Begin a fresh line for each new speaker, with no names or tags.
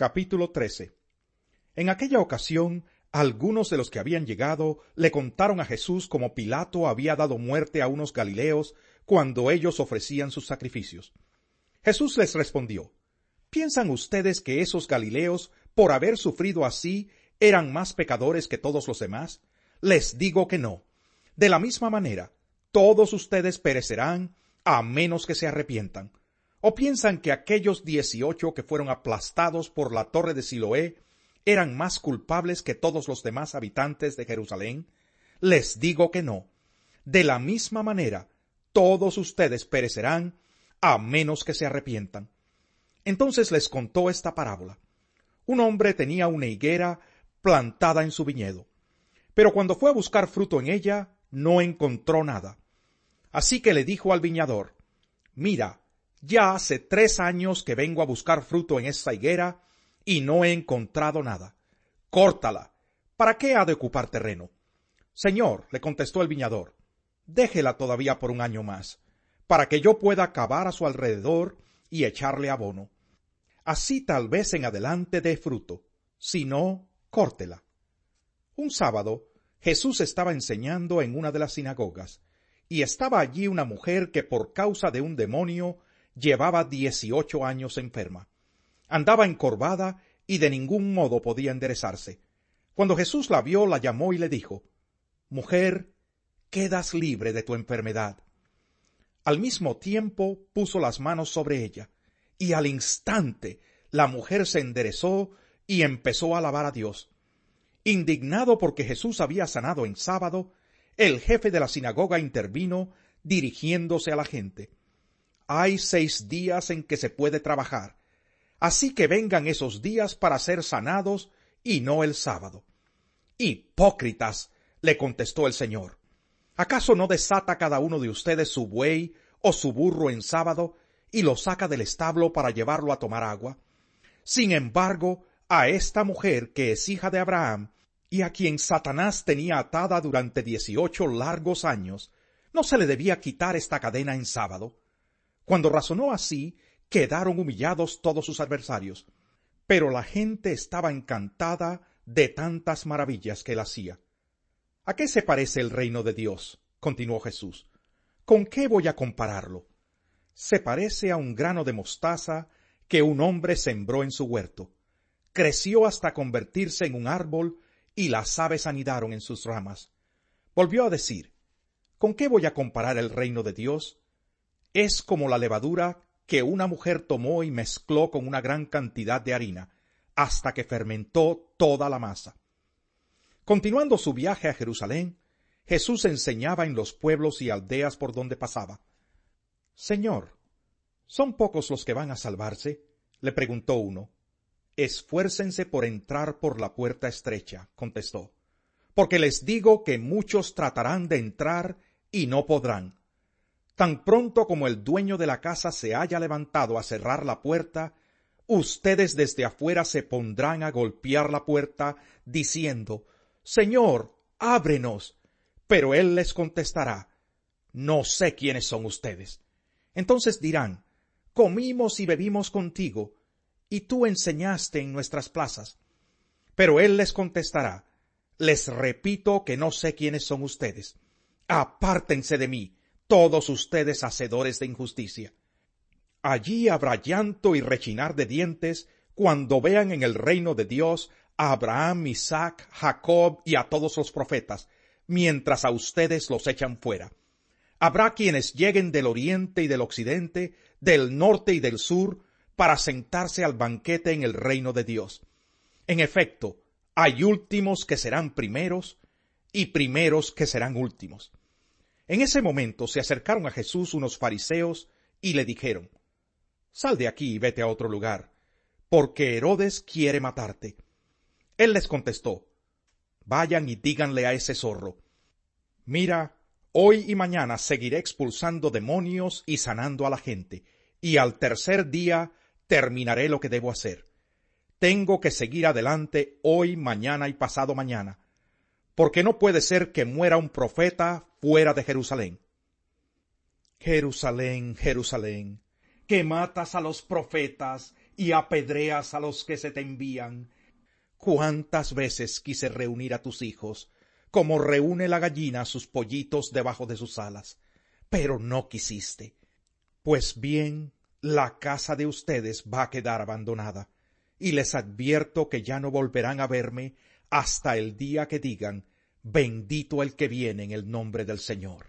Capítulo 13 En aquella ocasión, algunos de los que habían llegado le contaron a Jesús cómo Pilato había dado muerte a unos galileos cuando ellos ofrecían sus sacrificios. Jesús les respondió, ¿Piensan ustedes que esos galileos, por haber sufrido así, eran más pecadores que todos los demás? Les digo que no. De la misma manera, todos ustedes perecerán a menos que se arrepientan. ¿O piensan que aquellos dieciocho que fueron aplastados por la torre de Siloé eran más culpables que todos los demás habitantes de Jerusalén? Les digo que no. De la misma manera, todos ustedes perecerán a menos que se arrepientan. Entonces les contó esta parábola. Un hombre tenía una higuera plantada en su viñedo, pero cuando fue a buscar fruto en ella, no encontró nada. Así que le dijo al viñador, Mira, ya hace tres años que vengo a buscar fruto en esta higuera y no he encontrado nada. Córtala. ¿Para qué ha de ocupar terreno? Señor, le contestó el viñador, déjela todavía por un año más, para que yo pueda cavar a su alrededor y echarle abono. Así tal vez en adelante dé fruto, si no, córtela. Un sábado, Jesús estaba enseñando en una de las sinagogas, y estaba allí una mujer que por causa de un demonio llevaba dieciocho años enferma. Andaba encorvada y de ningún modo podía enderezarse. Cuando Jesús la vio, la llamó y le dijo, Mujer, quedas libre de tu enfermedad. Al mismo tiempo puso las manos sobre ella, y al instante la mujer se enderezó y empezó a alabar a Dios. Indignado porque Jesús había sanado en sábado, el jefe de la sinagoga intervino dirigiéndose a la gente hay seis días en que se puede trabajar, así que vengan esos días para ser sanados y no el sábado. Hipócritas, le contestó el Señor. ¿Acaso no desata cada uno de ustedes su buey o su burro en sábado y lo saca del establo para llevarlo a tomar agua? Sin embargo, a esta mujer que es hija de Abraham y a quien Satanás tenía atada durante dieciocho largos años, no se le debía quitar esta cadena en sábado. Cuando razonó así, quedaron humillados todos sus adversarios. Pero la gente estaba encantada de tantas maravillas que él hacía. ¿A qué se parece el reino de Dios? continuó Jesús. ¿Con qué voy a compararlo? Se parece a un grano de mostaza que un hombre sembró en su huerto. Creció hasta convertirse en un árbol y las aves anidaron en sus ramas. Volvió a decir, ¿Con qué voy a comparar el reino de Dios? Es como la levadura que una mujer tomó y mezcló con una gran cantidad de harina, hasta que fermentó toda la masa. Continuando su viaje a Jerusalén, Jesús enseñaba en los pueblos y aldeas por donde pasaba. Señor, ¿son pocos los que van a salvarse? le preguntó uno. Esfuércense por entrar por la puerta estrecha, contestó, porque les digo que muchos tratarán de entrar y no podrán. Tan pronto como el dueño de la casa se haya levantado a cerrar la puerta, ustedes desde afuera se pondrán a golpear la puerta, diciendo Señor, ábrenos. Pero él les contestará No sé quiénes son ustedes. Entonces dirán Comimos y bebimos contigo, y tú enseñaste en nuestras plazas. Pero él les contestará Les repito que no sé quiénes son ustedes. Apártense de mí, todos ustedes hacedores de injusticia. Allí habrá llanto y rechinar de dientes cuando vean en el reino de Dios a Abraham, Isaac, Jacob y a todos los profetas, mientras a ustedes los echan fuera. Habrá quienes lleguen del oriente y del occidente, del norte y del sur, para sentarse al banquete en el reino de Dios. En efecto, hay últimos que serán primeros y primeros que serán últimos. En ese momento se acercaron a Jesús unos fariseos y le dijeron, Sal de aquí y vete a otro lugar, porque Herodes quiere matarte. Él les contestó, Vayan y díganle a ese zorro, Mira, hoy y mañana seguiré expulsando demonios y sanando a la gente, y al tercer día terminaré lo que debo hacer. Tengo que seguir adelante hoy, mañana y pasado mañana, porque no puede ser que muera un profeta fuera de Jerusalén. Jerusalén, Jerusalén, que matas a los profetas y apedreas a los que se te envían. Cuántas veces quise reunir a tus hijos, como reúne la gallina sus pollitos debajo de sus alas, pero no quisiste. Pues bien, la casa de ustedes va a quedar abandonada, y les advierto que ya no volverán a verme hasta el día que digan Bendito el que viene en el nombre del Señor.